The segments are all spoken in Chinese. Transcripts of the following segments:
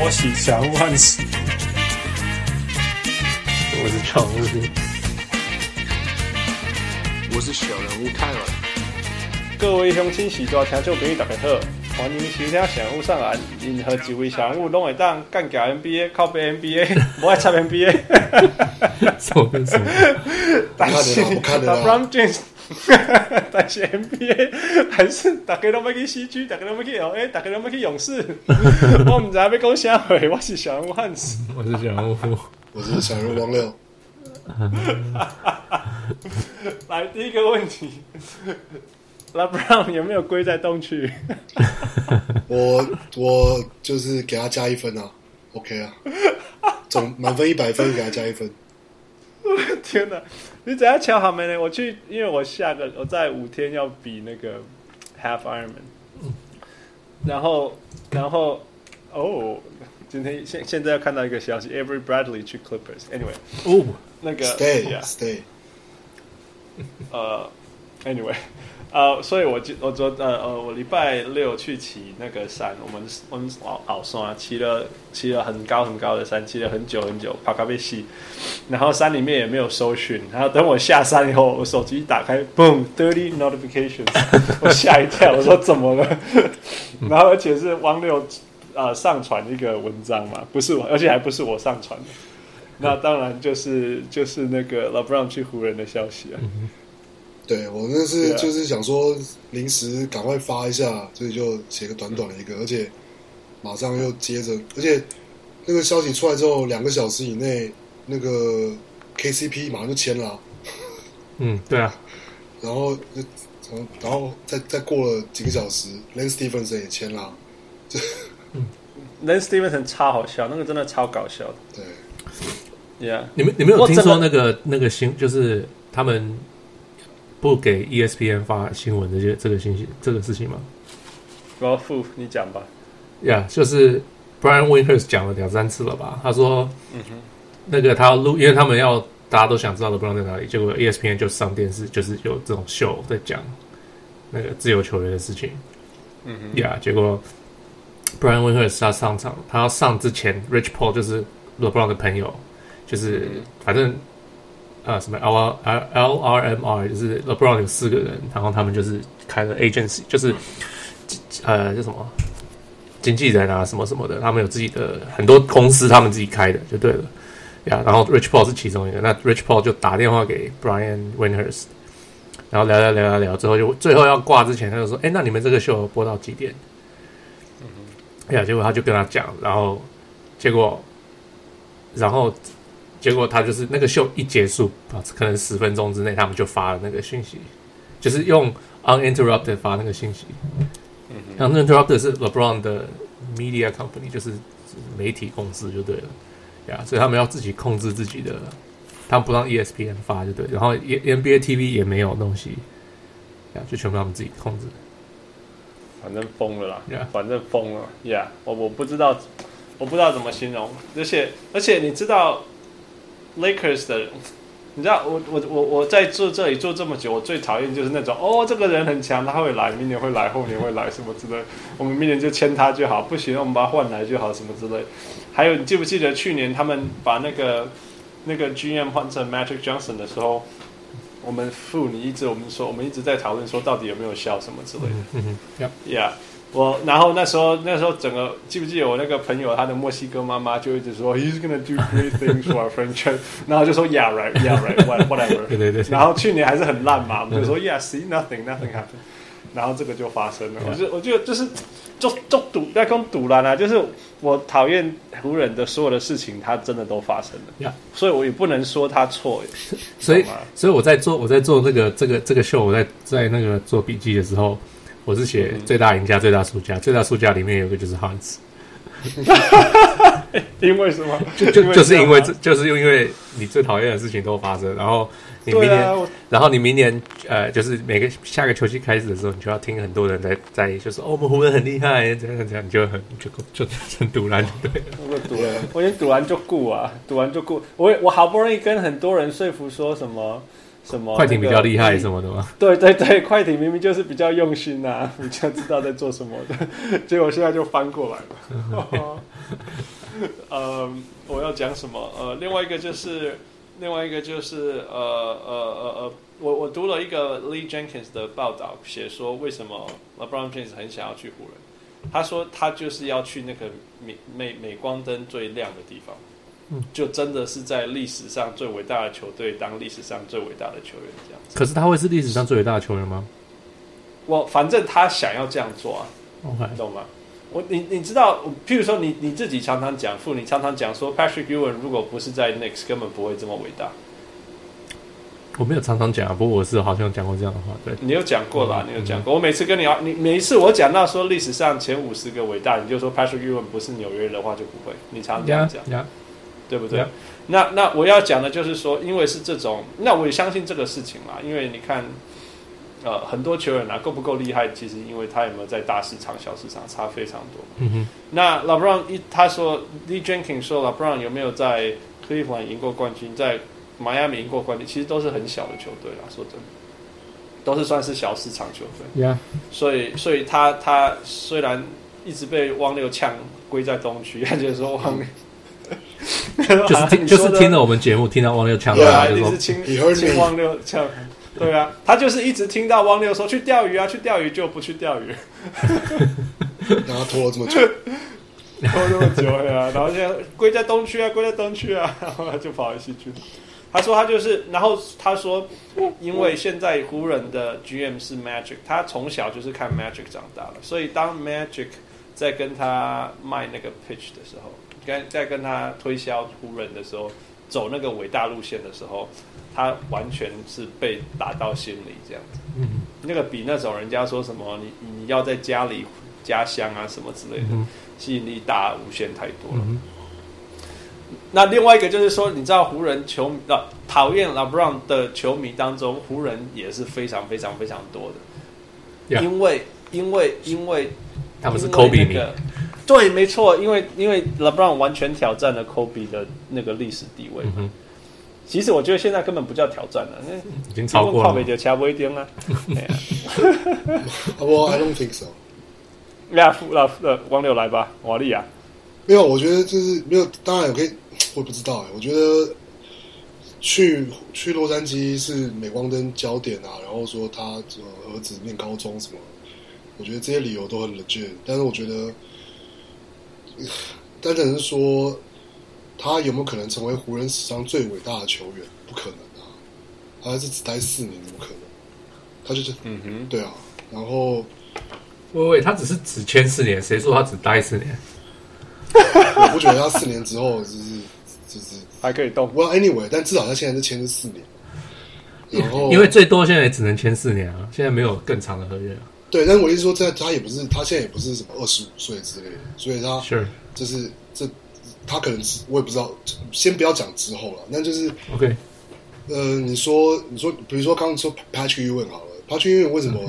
波喜小人物汉斯，我是常务，我是小人物泰文。各位乡亲喜多听众朋友大家好，欢迎收听小人物上岸，任何几位小人物拢会当干掉 NBA，靠背 NBA，不爱插 NBA。什么跟什么？但是不看的啦，LeBron James，但是 NBA 还是大家都要去西区，大家都要去 LA，大家都要去勇士。我唔知道要讲啥话，我是小人物汉斯，我是小人物，我是小人物王六。来第一个问题，LeBron 有没有归在东区？我我就是给他加一分啊，OK 啊，总满分一百分给他加一分。天哪！你怎样敲好没呢？我去，因为我下个我在五天要比那个 Half Ironman，然后然后哦，今天现现在要看到一个消息，Every Bradley 去 Clippers，Anyway，哦，那个 Stay yeah, stay，呃，Anyway，呃，所以我就我昨呃呃我礼拜六去骑那个山，我们我们奥奥山骑了骑了很高很高的山，骑了很久很久，爬咖啡西，然后山里面也没有搜寻，然后等我下山以后，我手机一打开，boom，thirty notifications，我吓一跳，我说怎么了？然后而且是汪六呃上传一个文章嘛，不是我，而且还不是我上传的，那当然就是就是那个 LeBron 去湖人的消息啊。对我那是就是想说临时赶快发一下，所以就写个短短的一个，而且马上又接着，而且那个消息出来之后，两个小时以内，那个 KCP 马上就签了啊、嗯，对啊，然后就然后然后再再过了几个小时，Lance Stephenson 也签了啊，Lance Stevenson 超好笑，那个真的超搞笑的。对，Yeah，你们你们有听说那个那个新就是他们不给 E ESPN 发新闻这些这个信息这个事情吗？我要付你讲吧。呀、yeah,，就是 Brian Windhorst 讲了两三次了吧？他说，嗯哼，那个他要录，因为他们要大家都想知道 LeBron 在哪里，结果 ESPN 就上电视，就是有这种秀在讲那个自由球员的事情。嗯哼，呀、yeah,，结果 Brian Windhorst 他上场，他要上之前，Rich Paul 就是 LeBron 的朋友，就是、嗯反正啊、呃、什么 L R L R M R 就是 LeBron 有四个人，然后他们就是开了 agency，就是呃叫什么经纪人啊什么什么的，他们有自己的很多公司，他们自己开的就对了呀。然后 Rich Paul 是其中一个，那 Rich Paul 就打电话给 Brian Windhorst，然后聊聊聊聊聊，之后就最后要挂之前，他就说：“哎，那你们这个秀播到几点？”哎呀，结果他就跟他讲，然后结果，然后结果他就是那个秀一结束啊，可能十分钟之内，他们就发了那个讯息，就是用 uninterrupted 发那个信息。uninterrupted 是 LeBron 的 media company，就是媒体公司就对了，呀，所以他们要自己控制自己的，他们不让 ESPN 发就对，然后 NBA TV 也没有东西，呀，就全部他们自己控制。反正疯了啦 Yeah. 反正疯了，Yeah，我我不知道，我不知道怎么形容，而且而且你知道 Lakers 的，你知道我我我我在做这里做这么久，我最讨厌就是那种哦，这个人很强，他会来，明年会来，后年会来，什么之类，我们明年就签他就好，不行，我们把他换来就好，什么之类。还有，你记不记得去年他们把那个那个 GM 换成 Magic Johnson 的时候？我们付你一直，我们说，我们一直在讨论说，到底有没有效什么之类的。，Yeah。我然后那时候那时候整个记不记得我那个朋友他的墨西哥妈妈就一直说 He's gonna do great things for our friendship，然后就说 Yeah right Yeah right whatever，对 对对。然后去年还是很烂嘛，我们就说 Yeah see nothing nothing happened，然后这个就发生了。我就我觉得就是就就赌不要跟赌烂啊，就是我讨厌湖人的所有的事情，它真的都发生了。所以我也不能说他错。所以，所以我在做我在做这个这个这个秀，我在在那个做笔记的时候，我是写最大赢家、最大输家，最大输家里面有一个就是 Hans，因为什么？就就就是因为这就是因为你最讨厌的事情都发生，然后你明年，啊然后你明年呃，就是每个下个球季开始的时候，你就要听很多人在在就是哦，我们湖人很厉害，这样这样，你就很就就就很赌烂，对了。我赌了，我已经赌完就顾啊，赌完就顾。我我好不容易跟很多人说服说什么什么快艇比较厉害什么的吗？对对对，快艇明明就是比较用心啊，比较知道在做什么的，结果现在就翻过来了。呃，我要讲什么？呃，另外一个就是，另外一个就是，呃呃呃呃，我我读了一个 Lee Jenkins 的报道，写说为什么 LeBron James 很想要去湖人。他说他就是要去那个镁镁镁光灯最亮的地方。就真的是在历史上最伟大的球队当历史上最伟大的球员这样子。可是他会是历史上最伟大的球员吗？我反正他想要这样做啊，Okay. 你懂吗？我你你知道，譬如说你你自己常常讲父，你常常讲说 Patrick Ewing 如果不是在 Knicks 根本不会这么伟大。我没有常常讲啊，不过我是好像讲过这样的话。对，你有讲过啦，嗯、你有讲过。嗯、我每次跟你啊，你每一次我讲到说历史上前五十个伟大，你就说 Patrick Ewing 不是纽约人的话就不会。你常常这样讲。Yeah, yeah. 对不对.那那我要讲的就是说，因为是这种，那我也相信这个事情嘛。因为你看，呃，很多球员啊，够不够厉害？其实因为他有没有在大市场、小市场差非常多。嗯哼。那 LeBron 一他说，Lee Jenkins 说，LeBron 有没有在 Cleveland 赢过冠军，在迈阿密赢过冠军？其实都是很小的球队啦，说真的，都是算是小市场球队。Yeah. 所以，所以他他虽然一直被汪六呛归在东区，他就是说汪六。就是听，就是听了我们节目，听到汪六呛，对啊，你是听听汪六呛，对啊，他就是一直听到汪六说去钓鱼啊，去钓鱼就不去钓鱼，然后 拖了这么久，拖这么久呀，然后现在归在东区啊，归在东区啊，然后他就跑回西区。他说他就是，然后他说，因为现在湖人的 GM 是 Magic，他从小就是看 Magic 长大了，所以当 Magic 在跟他卖那个 pitch 的时候。跟在跟他推销湖人的时候，走那个伟大路线的时候，他完全是被打到心里这样子。嗯，那个比那种人家说什么你你要在家里家乡啊什么之类的，吸引力大无限太多了。嗯、那另外一个就是说，你知道湖人球迷啊讨厌 LeBron 的球迷当中，湖人也是非常非常非常多的.因为因为因为他们是 Kobe 迷。对，没错，因为因为 LeBron 完全挑战了 Kobe 的那个历史地位。嗯、其实我觉得现在根本不叫挑战了，那已经超过了。就掐不一定了。我 I don't think so。那那那王六来吧，瓦利亚。没有，我觉得就是没有。当然我可以，我不知道哎。我觉得去去洛杉矶是镁光灯焦点啊，然后说他儿子念高中什么，我觉得这些理由都很 legit。但是我觉得。单纯是说，他有没有可能成为湖人史上最伟大的球员？不可能啊！他还是只待四年，怎么可能？他就是，嗯哼，对啊。然后，喂喂，他只是只签四年，谁说他只待四年？我不觉得他四年之后就是就是还可以动。Well, anyway，但至少他现在是签了四年。然后，因为最多现在也只能签四年啊，现在没有更长的合约啊。对，但是我意思说，在他也不是，他现在也不是什么二十五岁之类的，所以他是就是这，他可能是我也不知道，先不要讲之后了，那就是 OK。呃，你说你说，比如说刚刚说 Patrick Ewing 好了，Patrick Ewing 为什么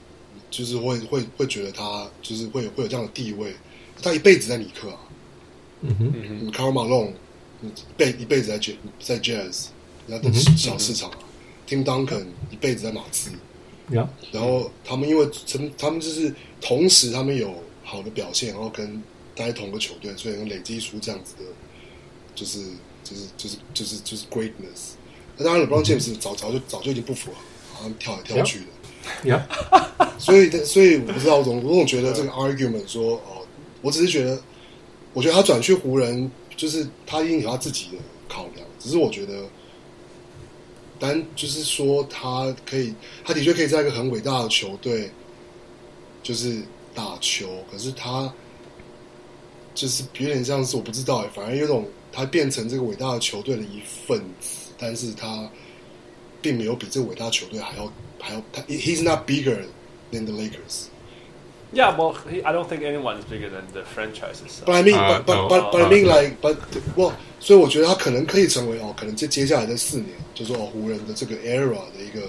就是会会会觉得他就是会会有这样的地位？他一辈子在尼克啊，嗯哼嗯哼，Karl Malone 一辈一辈子在 Jazz 在 Jazz，然后小市场啊，Tim Duncan 一辈子在马刺。Yeah. 然后他们因为他们就是同时他们有好的表现，然后跟待同个球队，所以能累积出这样子的，就是就是就是就是就是 greatness。那当然，LeBron James 早早就早就已经不符合，好像跳来跳去的。Yeah. 所以所以我不知道，我总我总觉得这个 argument 说哦，我只是觉得，我觉得他转去湖人，就是他一定有他自己的考量，只是我觉得。但就是说，他可以，他的确可以在一个很伟大的球队，就是打球。可是他就是有点像是我不知道，反而有种他变成这个伟大的球队的一份子，但是他并没有比这个伟大球队还要还要他。He's not bigger than the Lakers. Yeah, well, I don't think anyone is bigger than the franchises. But I mean, but but but but I mean, like, but well. 所以我觉得他可能可以成为哦，可能接接下来的四年，就是说哦，湖人的这个 era 的一个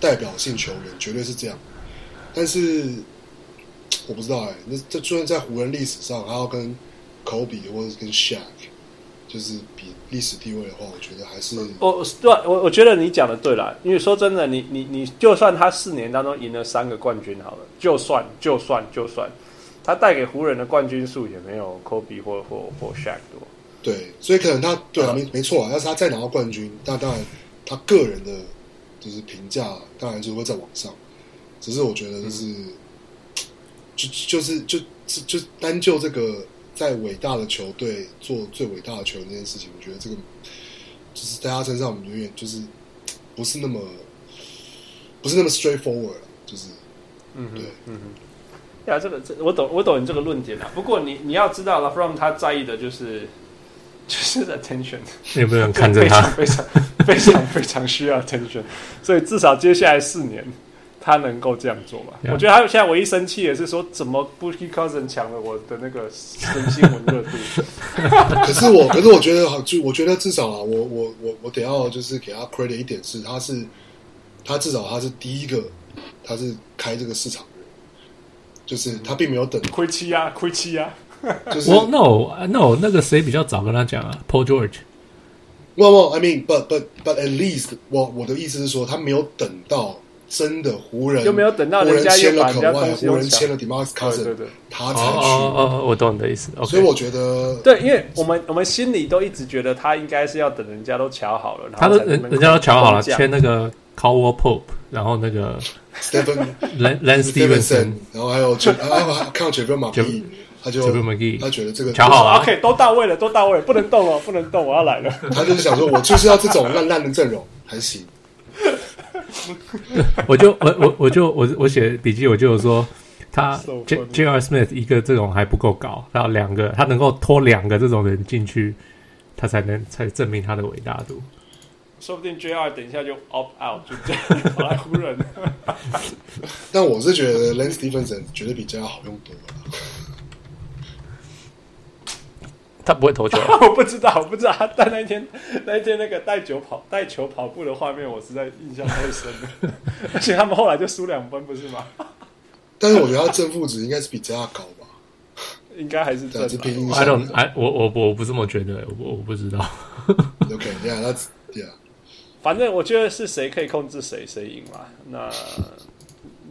代表性球员，绝对是这样。但是我不知道哎，那这就算在湖人历史上，还要跟 Kobe 或者是跟 Shaq，就是比历史地位的话，我觉得还是我对我我觉得你讲的对啦，因为说真的，你你你就算他四年当中赢了三个冠军好了，就算就算就算，他带给湖人的冠军数也没有科比或或或 Shaq 多。对，所以可能他对啊，没没错啊，要是他再拿到冠军，那当然他个人的就是评价当然就会在往上。只是我觉得就是，嗯、就就是就就就单就这个。在伟大的球队做最伟大的球员这件事情，我觉得这个就是在他身上，我们永远就是不是那么不是那么 straightforward，就是嗯对嗯哼，呀，这个这我懂我懂你这个论点啊。不过你你要知道，LeBron 他在意的就是就是 attention，有没有人看着他？非常非常非常非常需要 attention，所以至少接下来四年。他能够这样做吧.我觉得他现在唯一生气也是说，怎么 Boogie Cousins 抢了我的那个新新闻热度？可是我，可是我觉得好，就我觉得至少啊，我我我我得要就是给他 credit 一点是，他是他至少他是第一个，他是开这个市场的人，就是他并没有等亏七啊，亏七啊。就是 well, no no 那个谁比较早跟他讲啊？Paul George。Well, well, I mean, but but but at least 我我的意思是说，他没有等到。真的湖人，又没有等到人家签了可外，湖人签了 DeMarcus Cousins，对对对，他才去。哦哦，我懂你的意思。所以我觉得，对，因为我们我们心里都一直觉得他应该是要等人家都瞧好了，他都人人家都瞧好了，签那个 Caldwell Pope，然后那个 Stephen Lance Stephenson，然后还有啊，看到 JaVale McGee，他就 JaVale McGee，他觉得这个瞧好了，OK，都到位了，都到位，不能动了，不能动，我要来了。他就是想说，我就是要这种烂烂的阵容，还行。我就我我我就我我写笔记，我就有说他 J J R Smith 一个这种还不够高，然后两个，他能够拖两个这种人进去，他才能才证明他的伟大度。说不定 J R 等一下就 opt out，就这样跑来湖人。但我是觉得 Lance Stephenson 绝对比 J R 好用多了。他不会投球，我不知道，我不知道。但那一天，那一天那个带球跑带球跑步的画面，我实在印象太深了。而且他们后来就输两分，不是吗？但是我觉得他正负值应该是比这样高吧？应该还是正。是拼 I don't, I, 我我我不这么觉得，我我不知道。OK，Yeah，that's yeah。反正我觉得是谁可以控制谁，谁赢嘛。那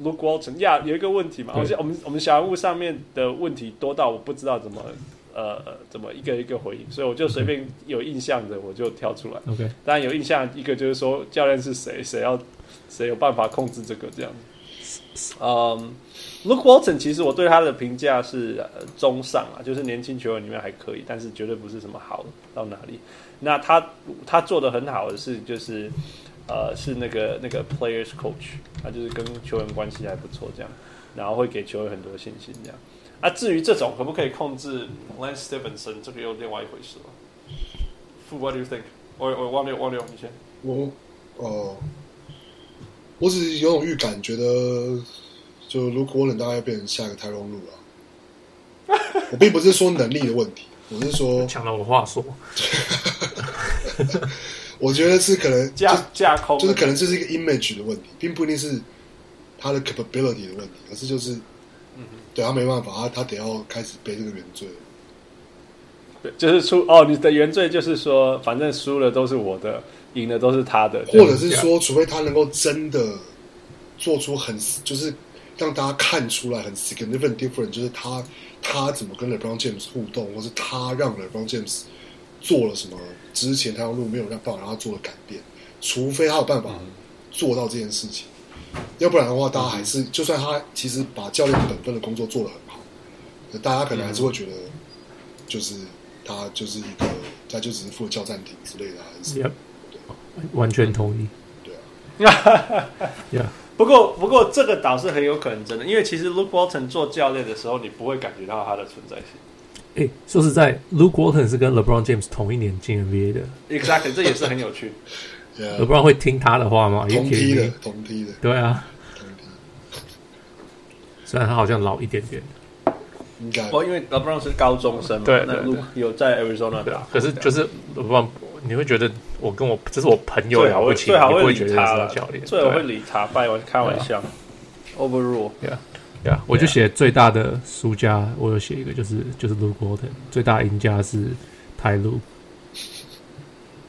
Luke Walton，呀，有一个问题嘛，我我们我们小人物上面的问题多到我不知道怎么。呃，怎么一个一个回应？所以我就随便有印象的，我就挑出来。OK，当然有印象，一个就是说教练是谁，谁要谁有办法控制这个这样子。嗯，Luke Walton 其实我对他的评价是、呃、中上啊，就是年轻球员里面还可以，但是绝对不是什么好到哪里。那他他做的很好的是就是呃是那个那个 Players Coach，他就是跟球员关系还不错这样，然后会给球员很多信心这样。那、啊、至于这种可不可以控制 Lance Stephenson，这个又另外一回事了。What do you think？我我忘掉忘掉你先。我哦，我只是有种预感，觉得就 Luke Walton 大概要变成下一个 Tyronn Lue 了。我并不是说能力的问题，我是说 抢了我话说。我觉得是可能架架空，就是可能这是一个 image 的问题，并不一定是他的 capability 的问题，而是就是。对他没办法，他他得要开始背这个原罪。对，就是出哦，你的原罪就是说，反正输了都是我的，赢了都是他的，或者是说，除非他能够真的做出很就是让大家看出来很 significant difference，就是他他怎么跟 LeBron James 互动，或是他让 LeBron James 做了什么之前他条路没有让办法让他做了改变，除非他有办法做到这件事情。要不然的话，大家还是就算他其实把教练本分的工作做得很好，大家可能还是会觉得，就是他就是一个，他就只是负责叫暂停之类的，还是 Yep. 完全同意。对啊，Yeah. 不过不过这个倒是很有可能真的，因为其实 Luke Walton 做教练的时候，你不会感觉到他的存在性。哎，说实在，Luke Walton 是跟 LeBron James 同一年进 NBA 的，Exactly，这也是很有趣。我不知道会听他的话吗？同梯的，同梯的，对啊，同梯。虽然他好像老一点点，应该。哦，因为 LeBron 是高中生嘛，对，有在 Arizona 打。可是就是，LeBron，你会觉得我跟我这是我朋友了不起，最好会理他教练，最好会理他，开玩开玩笑。Overrule，yeah，yeah，我就写最大的输家，我有写一个，就是就是 Luke Walton，最大赢家是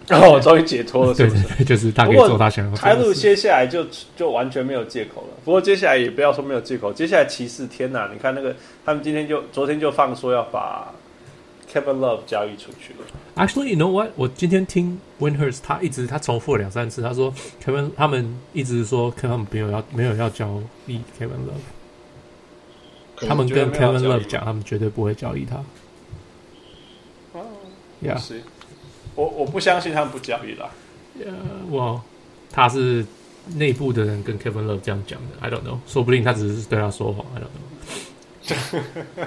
Ty Lue。哦，终于解脱了，是不是？对，就是他可以做他想要做的事。开路接下来就就完全没有借口了。不过接下来也不要说没有借口，接下来骑士，天哪！你看那个，他们今天就昨天就放说要把 Kevin Love 交易出去了。Actually, you know what？我今天听 Windhorst 他一直他重复了两三次，他说 Kevin 他们一直说 Kevin 没有要没有要交易 Kevin Love，他们跟 Kevin Love 讲，他们绝对不会交易他。哦，Yeah。我我不相信他们不交易了。呃，我他是内部的人跟 Kevin Love 这样讲的，I don't know，说不定他只是对他说谎，I don't know。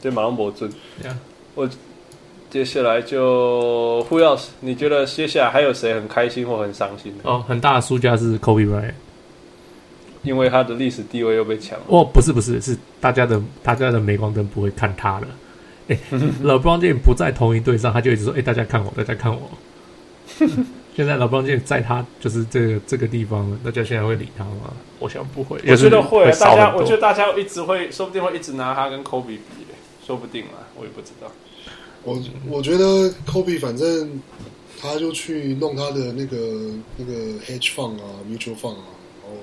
对马龙伯尊，Yeah，我接下来就 Who else？你觉得接下来还有谁很开心或很伤心的？哦，很大的输家是 Kobe Bryant，因为他的历史地位又被抢了。哦，不是不是，是大家的大家的镁光灯不会看他了。哎，LeBron James 不在同一队上，他就一直说：“哎、欸，大家看我，大家看我。”现在 LeBron James 在他就是这个这个地方，大家现在会理他吗？我想不会。我觉得会，大家我觉得大家一直会，说不定会一直拿他跟 Kobe 比，说不定啊，我也不知道。我我觉得 Kobe 反正他就去弄他的那个那个 Hedge Fund 啊，Mutual Fund 啊，然后、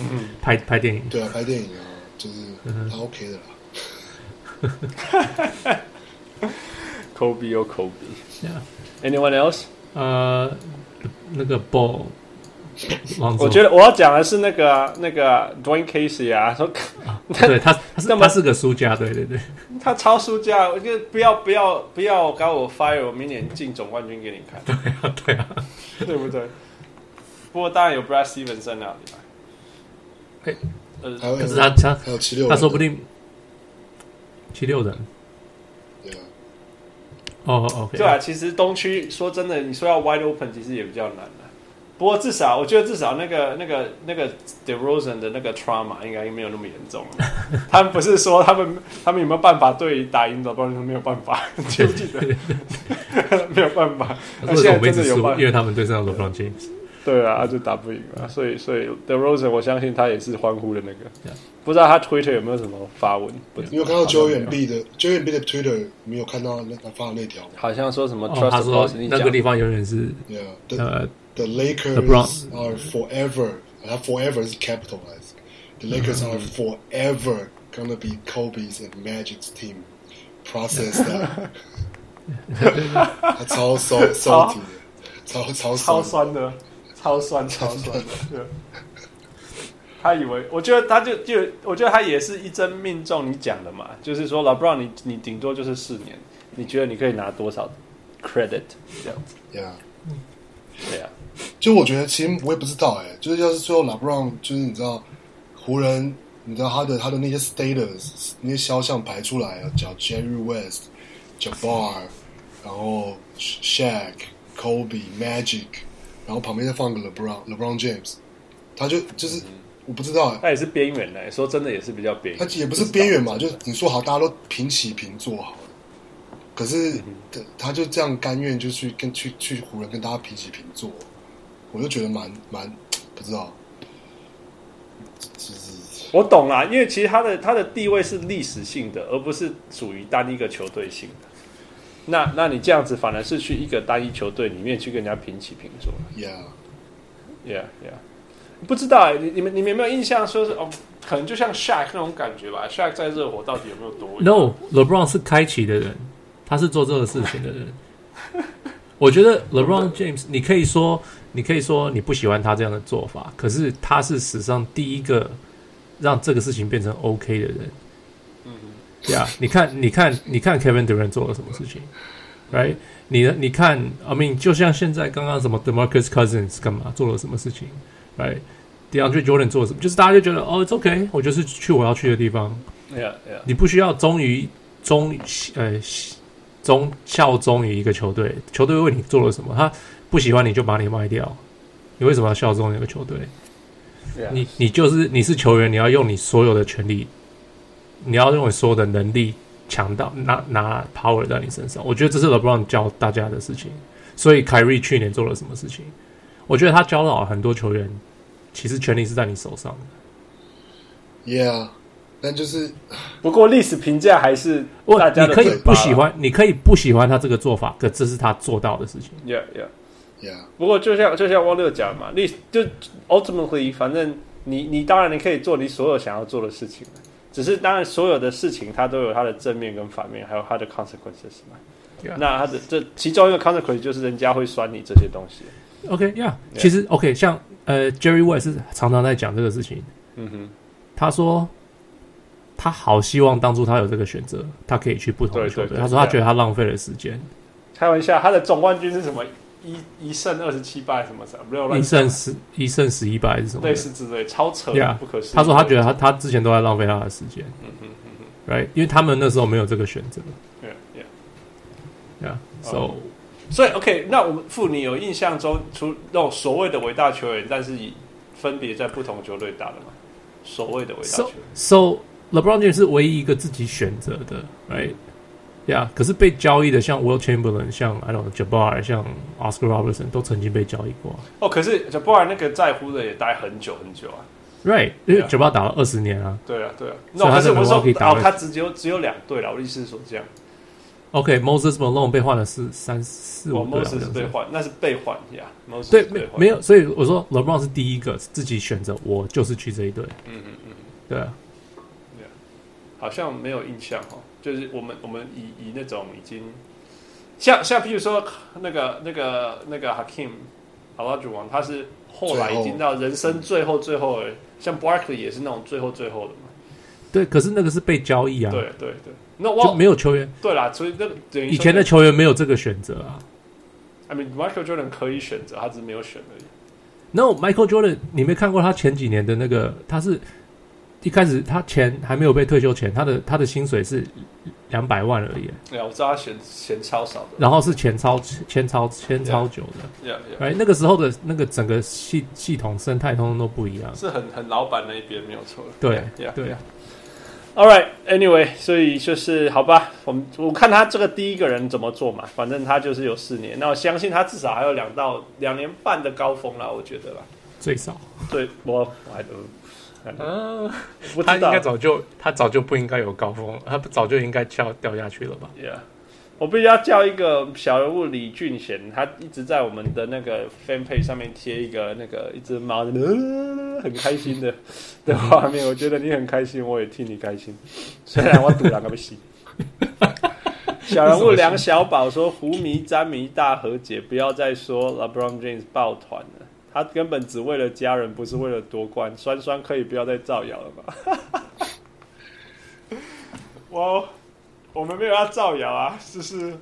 嗯、拍拍电影，对啊，拍电影啊，就是他 OK 的啦。嗯 Kobe 又 Kobe。Yeah. Anyone else？呃、uh,，那个 Ball。我觉得我要讲的是那个、啊、那个、啊、Dwayne Casey 啊，说，啊、对他，他是他是个输家，对对对，他超输家。我觉得不要不要不要搞我 fire，我明年进总冠军给你看。对啊对啊，对不对？不过当然有 Brad Stevens 在那里嘛。嘿，呃，可是他他还有七六，他说不定。七六人，对啊，哦，OK，对啊，其实东区说真的，你说要 wide open，其实也比较难的。不过至少，我觉得至少那个那个那个 DeRozan 的那个 trauma 应该没有那么严重。他们不是说他们他们有没有办法对打赢的，不然没有办法，记不记得？没有办法。那现在真的有办法，因为他们对上 LeBron James。对啊，就打不赢了，所以所以 DeRozan 我相信他也是欢呼的那个。不知道他 Twitter 有没有什么发文？你有看到 Joel Embiid 的 Joel Embiid 的 Twitter 没有看到那他发的那条吗？好像说什么、哦、他说那个地方永远是 Yeah，呃 the, the Lakers are forever，他 forever 是 capitalized。The Lakers are forever gonna be Kobe's and Magic's team。Process that。他超酸酸的，超超超酸的。 超酸，超酸的。对，他以为，我觉得他就就，我觉得他也是一针命中你讲的嘛，就是说，LeBron，你你顶多就是四年，你觉得你可以拿多少 credit 这样子？对啊，对啊。就我觉得，其实我也不知道，哎，就是要是最后 LeBron，就是你知道，湖人，你知道他的他的那些 status，那些肖像排出来啊，叫 Jerry West、Jabbar，然后 Shaq、Kobe、Magic。然后旁边再放个 LeBron，LeBron James，他就就是我不知道，他也是边缘的，说真的也是比较边缘。他也不是边缘嘛，就你说好，大家都平起平坐好了。可是他就这样甘愿就去跟去去湖人跟大家平起平坐，我就觉得蛮蛮不知道。我懂啦，因为其实他的他的地位是历史性的，而不是属于单一个球队性的。那，那你这样子反而是去一个单一球队里面去跟人家平起平坐。Yeah，Yeah，Yeah。不知道哎、欸，你你们你们有没有印象说是哦，可能就像 Shaq 那种感觉吧？Shaq 在热火到底有没有多？No，LeBron 是开启的人，他是做这个事情的人。我觉得 LeBron James，你可以说你可以说你不喜欢他这样的做法，可是他是史上第一个让这个事情变成 OK 的人。对啊，你看，你看，你看，Kevin Durant 做了什么事情，right？你你看，I mean，就像现在刚刚什么 DeMarcus Cousins 干嘛做了什么事情，right？DeAndre Jordan 做了什么，就是大家就觉得哦，it's OK，我就是去我要去的地方。Yeah, yeah. 你不需要忠于忠呃忠效忠于一个球队，球队为你做了什么，他不喜欢你就把你卖掉，你为什么要效忠一个球队.你你就是你是球员，你要用你所有的权利。你要用你所有的能力强到拿拿 power 在你身上，我觉得这是 LeBron 教大家的事情。所以凯瑞去年做了什么事情？我觉得他教导了很多球员，其实权力是在你手上的。Yeah，但就是 不过历史评价还是大家你可以不喜欢，你可以不喜欢他这个做法，可这是他做到的事情。Yeah，Yeah。，Yeah，不过就像就像汪六讲嘛，你就 ultimately 反正你你当然你可以做你所有想要做的事情，只是当然所有的事情它都有它的正面跟反面，还有它的 consequences 嘛。Yeah. 那它的这其中一个 consequence 就是人家会酸你这些东西。OK，Yeah，、okay, 其实 OK，像呃 Jerry West 是常常在讲这个事情。嗯哼，他说他好希望当初他有这个选择，他可以去不同的球队。他说他觉得他浪费了时间。开玩笑，他的总冠军是什么？一一胜二十七败什么什么？没有乱。一胜十一胜十一败是什么？类似之类，超扯，yeah, 不可思议。他说他觉得他他之前都在浪费他的时间。嗯哼嗯哼，Right，因为他们那时候没有这个选择。Yeah，Yeah，Yeah，So，、um, 所以 OK，那我们妇女有印象中出那种所谓的伟大球员，但是以分别在不同球队打的吗？所谓的伟大球员，so, so LeBron James 是唯一一个自己选择的，right？呀、yeah,，可是被交易的像 Will Chamberlain、像 I don't know Jabbar、像 Oscar Robertson 都曾经被交易过。哦，可是 Jabbar 那个在乎的也待很久很久啊，right？因为 Jabbar 打了二十年啊。对啊，对啊。那可是我说哦，他只有只有两队了，我意思是说这样。OK，Moses、okay, Malone 被换了是三四五队，Moses 被换，那是被换呀。对，没没有，所以我说 LeBron 是第一个自己选择，我就是去这一队。嗯嗯嗯，对啊，对啊，好像没有印象哦。就是我们我们以以那种已经像像譬如说那个那个那个 Hakeem Olajuwon，他是后来已经到人生最后最后的，像 Barkley 也是那种最后最后的嘛。对，可是那个是被交易啊。对对对。那就没有球员对啦，所以那等于以前的球员没有这个选择啊。I mean Michael Jordan 可以选择，他只是没有选而已。No Michael Jordan，你没看过他前几年的那个？他是一开始他钱还没有被退休前，他的他的薪水是两百万而已。对啊，我知道他钱钱超少的，然后是钱超钱超钱超久的。Yeah, yeah. 哎，那个时候的那个整个系系统生态通通都不一样，是很很老板那一边没有错。对 yeah, 对。Yeah. All right, anyway，所以就是好吧，我们我看他这个第一个人怎么做嘛，反正他就是有四年，那我相信他至少还有两到两年半的高峰了，我觉得吧，最少。对，我我还都，嗯，他应该早就他早就不应该有高峰，他早就应该掉掉下去了吧？Yeah。我必须要叫一个小人物李俊贤，他一直在我们的那个 fan page 上面贴一个那个一只猫的、呃、很开心的的画面。我觉得你很开心，我也替你开心。虽然我赌两个不行。小人物梁小宝说：“胡迷詹迷大和解，不要再说 LeBron James 抱团了。他根本只为了家人，不是为了夺冠。酸酸可以不要再造谣了吧？” 我。我们没有要造谣啊，就是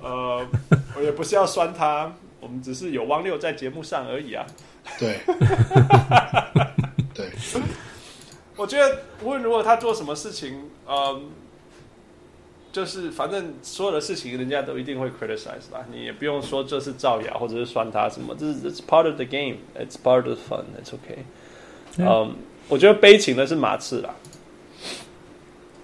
呃，我也不是要酸他，我们只是有汪六在节目上而已啊。对，对，我觉得无论如果他做什么事情，嗯、呃，就是反正所有的事情，人家都一定会 criticize 啦。你也不用说这是造谣或者是算他什么，这是 it's part of the game，it's part of the fun，it's okay。嗯、呃，我觉得悲情的是马刺啦。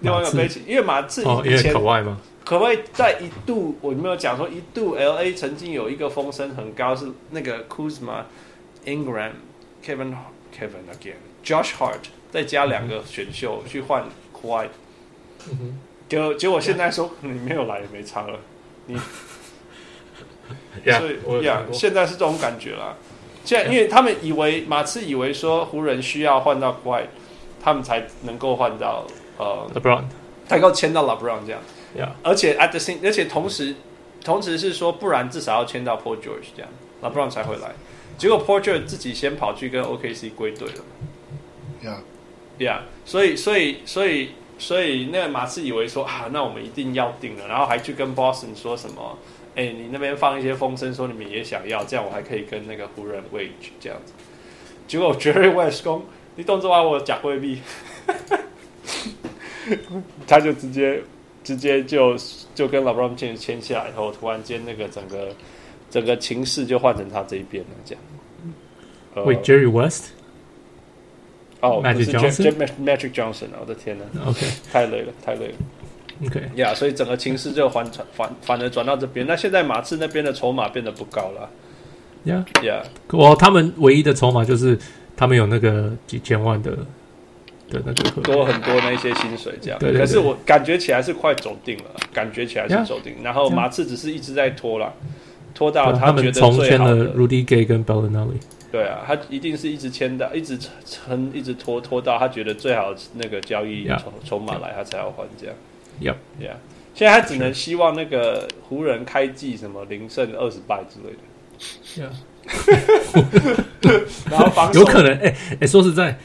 另外一个悲情，因为马刺以前可外吗？可外在一度，我没有讲说一度，L A 曾经有一个风声很高，是那个 Kuzma、Ingram、Kevin、Kevin again、Josh Hart 再加两个选秀去换 Kawhi，结结果现在说你没有来也没差了，你，所以呀，现在是这种感觉啦。现在因为他们以为马刺以为说湖人需要换到 Kawhi，他们才能够换到。呃，LeBron，他够签到 LeBron 这样，Yeah. 而且 at the same，而且同时，同时是说，不然至少要签到 Paul George 这样，LeBron 才会来。结果 Paul George 自己先跑去跟 OKC 归队了，Yeah，Yeah，所以，所以，所以，所以那个马刺以为说啊，那我们一定要定了，然后还去跟 Boston 说什么，哎，你那边放一些风声说你们也想要，这样我还可以跟那个湖人 wage 这样子。结果 Jerry West 说，你动作话我假规避。他就直接直接就就跟 LeBron James 签下来以后，突然间那个整个整个情势就换成他这一边了，这样。喂、Jerry West？哦、oh,，Magic Johnson？Magic Johnson？我的天呐，OK，太累了，太累了。OK，呀、所以整个情势就反转反反而转到这边。那现在马刺那边的筹码变得不高了。Yeah，Yeah，我他们唯一的筹码就是他们有那个几千万的。多很多那些薪水这样，对对对，可是我感觉起来是快走定了，感觉起来是走定，然后马刺只是一直在拖了。拖到他觉得重签了的 Rudy Gay 跟 Bellinelli。对啊，他一定是一直签到，一直撑，一直拖拖到他觉得最好那个交易筹筹码来，他才要还这样。Yep. Yeah. 现在他只能希望那个湖人开季什么零胜二十败之类的。Yeah. 然后防守有可能哎哎、欸欸，说实在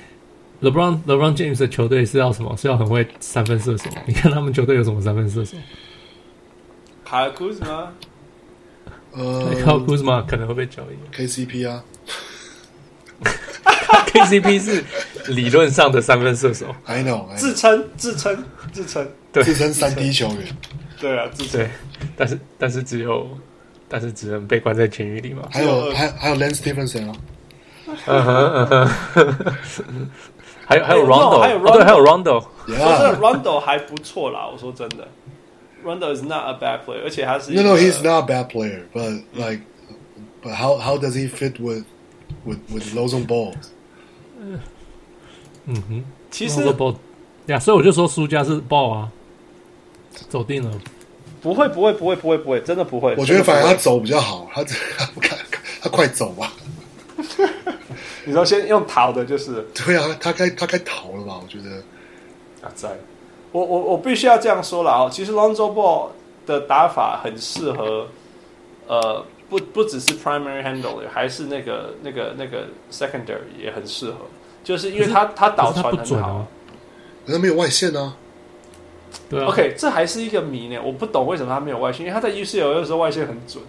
，LeBron LeBron James 的球队是要什么？是要很会三分射手？你看他们球队有什么三分射手？卡尔库兹吗？呃，卡尔库兹吗？可能会被交易。KCP 啊。KCP 是理论上的三分射手，I know，, I know. 自称自称自称，对，自称三 D 球员，对啊，自称，但是但是只有，但是只能被关在监狱里嘛。还有还还有 Lance Stephenson 啊，嗯哼嗯哼，还有还有 Rondo，还有对，还有 Rondo，我觉得 Rondo 还不错啦。我说真的，Rondo is not a bad player，而且他是 No no he's not a bad player，but like but how how does he fit with with with Lonzo Ball？嗯哼，其实呀，所以我就说输家是 ball 啊，走定了。不会，不会，不会，不会，不会，真的不会。我觉得反而他走比较好，他他不敢，他快走吧。你说先用逃的，就是对啊，他该他该逃了吧？我觉得啊，在，我我我必须要这样说了啊。其实 Lonzo Ball 的打法很适合，呃，不不只是 primary handle，还是那个那个那个 secondary 也很适合。就是因为他他导传很好，可是没有外线啊。对啊。OK，这还是一个谜呢。我不懂为什么他没有外线，因为他在 UCLA 的时候外线很准，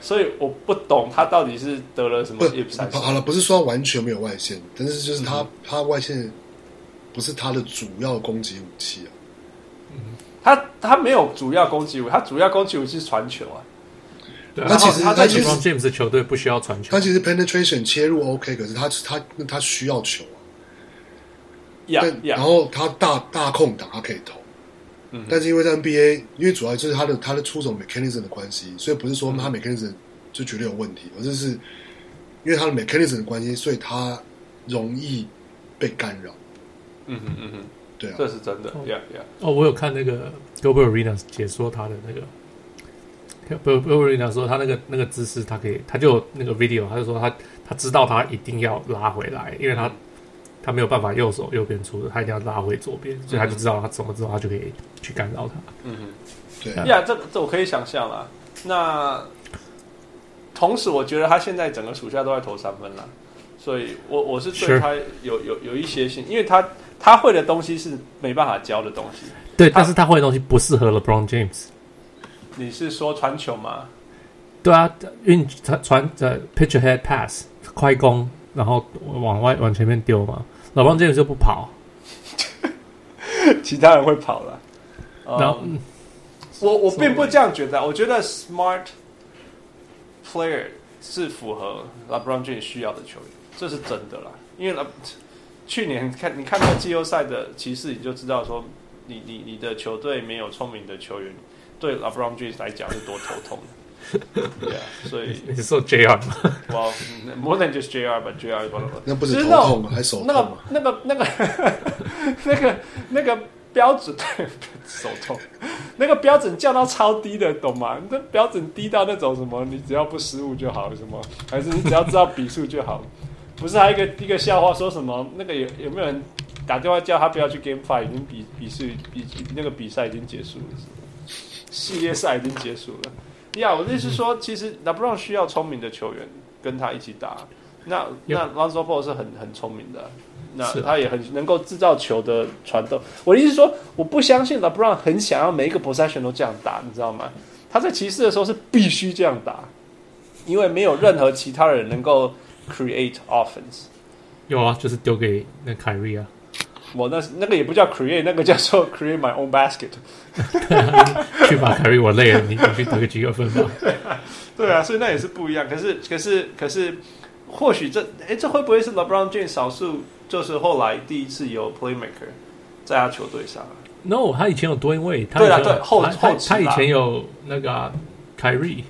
所以我不懂他到底是得了什么。不，好了，不是说完全没有外线，但是就是他、嗯、他外线不是他的主要攻击武器啊。嗯，他他没有主要攻击武器，他主要攻击武器是传球啊。对，他其实他其实 James 球队不需要传球，他其实 penetration 切入 OK，可是他他他需要球啊。Yeah, yeah. 然后他大大空档他可以投，嗯，但是因为在 NBA，因为主要就是他的他的出手 mechanism 的关系，所以不是说他 mechanism 就绝对有问题，而是是因为他的 mechanism 的关系，所以他容易被干扰。嗯哼嗯哼，对啊，这是真的。Yeah, yeah. 哦，我有看那个 Gilbert Arenas 解说他的那个。不不不，人家说他那个那个姿势，他可以，他就那个 video，他就说他他知道他一定要拉回来，因为他他没有办法右手右边出的，他一定要拉回左边，所以他就知道他怎么知道他就可以去干扰他。嗯哼，对呀，这这我可以想象啦。那同时，我觉得他现在整个暑假都在投三分了，所以我我是对他有有有一些信，因为他他会的东西是没办法教的东西。对，但是他会的东西不适合 LeBron James。你是说传球吗？对啊，运传传呃 pitch ahead pass 快攻，然后往外往前面丢嘛。老邦这个就不跑，其他人会跑了。然后、um, 我我并不这样觉得，我觉得 smart player 是符合 LeBron James 需要的球员，这是真的啦。因为去年看你看到季后赛的骑士，你就知道说你你你的球队没有聪明的球员。对 LeBron James 来讲是多头痛的，对啊，所以你是说 JR 吗？Well, more than just JR，but JR 那不是头痛，还手痛。那个、那个、那个、那个、那个标准对手痛，那个标准降到超低的，懂吗？那标准低到那种什么，你只要不失误就好，什么？还是你只要知道比数就好？不是还有一个一个笑话，说什么？那个有有没有人打电话叫他不要去 Game Five？已经比比赛比那个比赛已经结束了。系列赛已经结束了，呀、yeah,，我的意思是说，其实 LeBron 需要聪明的球员跟他一起打。那那 Lonzo Ball 是很很聪明的，那他也很能够制造球的传动。我的意思是说，我不相信 LeBron 很想要每一个 possession 都这样打，你知道吗？他在骑士的时候是必须这样打，因为没有任何其他人能够 create offense。有啊，就是丢给那凯瑞啊。我那那个也不叫 create，那个叫做 create my own basket。去吧，凯瑞，我累了，你你去得个几个分吧。对啊，所以那也是不一样。可是可是可是，或许这哎，这会不会是 LeBron James 少数就是后来第一次有 playmaker 在他球队上？No，他以前有多因为他对啊，对后后他，他以前有那个凯瑞。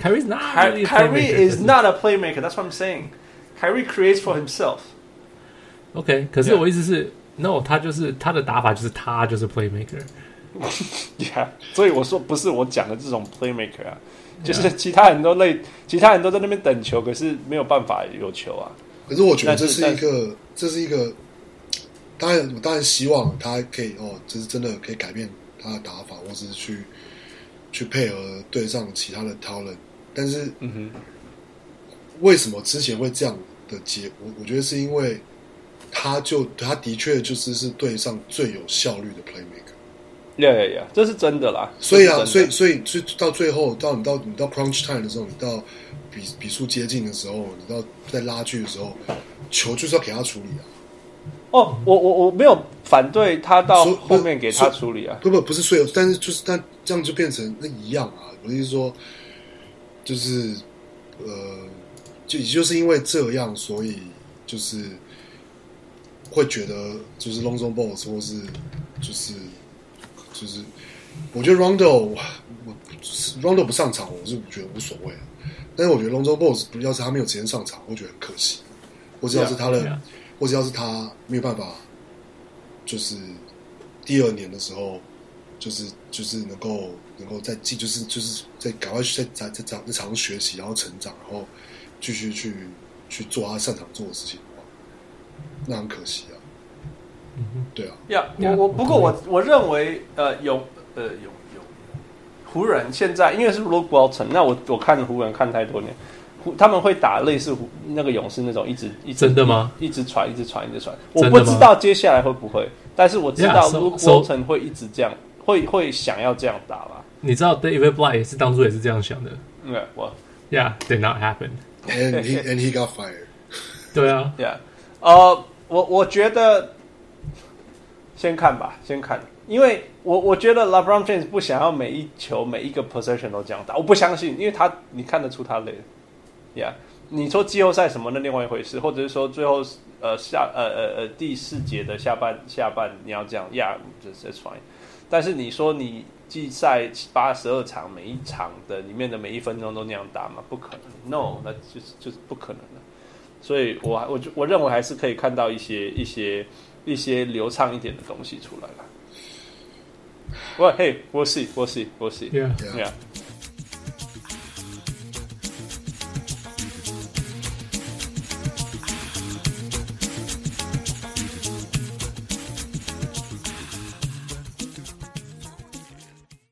凯瑞 is not Kyrie is not a playmaker. That's what I'm saying. Kyrie creates for himself. OK，可是我意思是 Yeah.，No，他就是他的打法就是他就是 playmaker，Yeah，所以我说不是我讲的这种 playmaker 啊，就是其他人都累，其他人都在那边等球，可是没有办法有球啊。可是我觉得这是一个，这是一个，当然我当然希望他可以哦，这是真的可以改变他的打法，或者是去去配合对上其他的 talent。但是，嗯哼，为什么之前会这样的结？我我觉得是因为他就他的确就是是队上最有效率的 playmaker。呀呀呀，这是真的啦。所以啊，所以所以所以到最后，到你到你到 crunch time 的时候，你到比比数接近的时候，你到在拉锯的时候，球就是要给他处理啊。哦，我我我没有反对他到后面给他处理啊。不不不是所有，但是就是但这样就变成那一样啊。我的意思说，就是呃，就也就是因为这样，所以就是会觉得就是 Lonzo Ball 或是就是。就是，我觉得 Rondo 我，我 Rondo 不上场，我是觉得无所谓。但是我觉得 Lonzo Ball 要是他没有时间上场，我觉得很可惜。或者要是他的，yeah, yeah. 或者要是他没有办法，就是第二年的时候，就是就是能够能够再继，就是就是在赶快在在在在场上学习，然后成长，然后继续去去做他擅长做的事情那很可惜啊。对啊，呀、yeah，我我不过我我认为呃有呃有有湖人现在因为是 Luke Walton，那我我看湖人看太多年，湖他们会打类似湖那个勇士那种一直一直真的吗？一直传一直传一直传，我不知道接下来会不会，但是我知道 Luke Walton 会一直这样，会会想要这样打吧？你知道 David Blatt 也是当初也是这样想的，对，我 Yeah，did not happen，and he and he got fired。对啊，Yeah，呃，我我觉得。先看吧，先看，因为我我觉得 LeBron James 不想要每一球每一个 possession 都这样打，我不相信，因为他你看得出他累呀你说季后赛什么的另外一回事，或者是说最后呃下呃呃呃第四节的下半下半你要这样，Yeah，这是 fine，但是你说你季赛八十二场每一场的里面的每一分钟都那样打吗？不可能，No，那就是就是不可能，所以我我我认为还是可以看到一些一些。一些流畅一点的东西出来了。我，嘿，we'll see，we'll see，we'll see，Yeah，Yeah。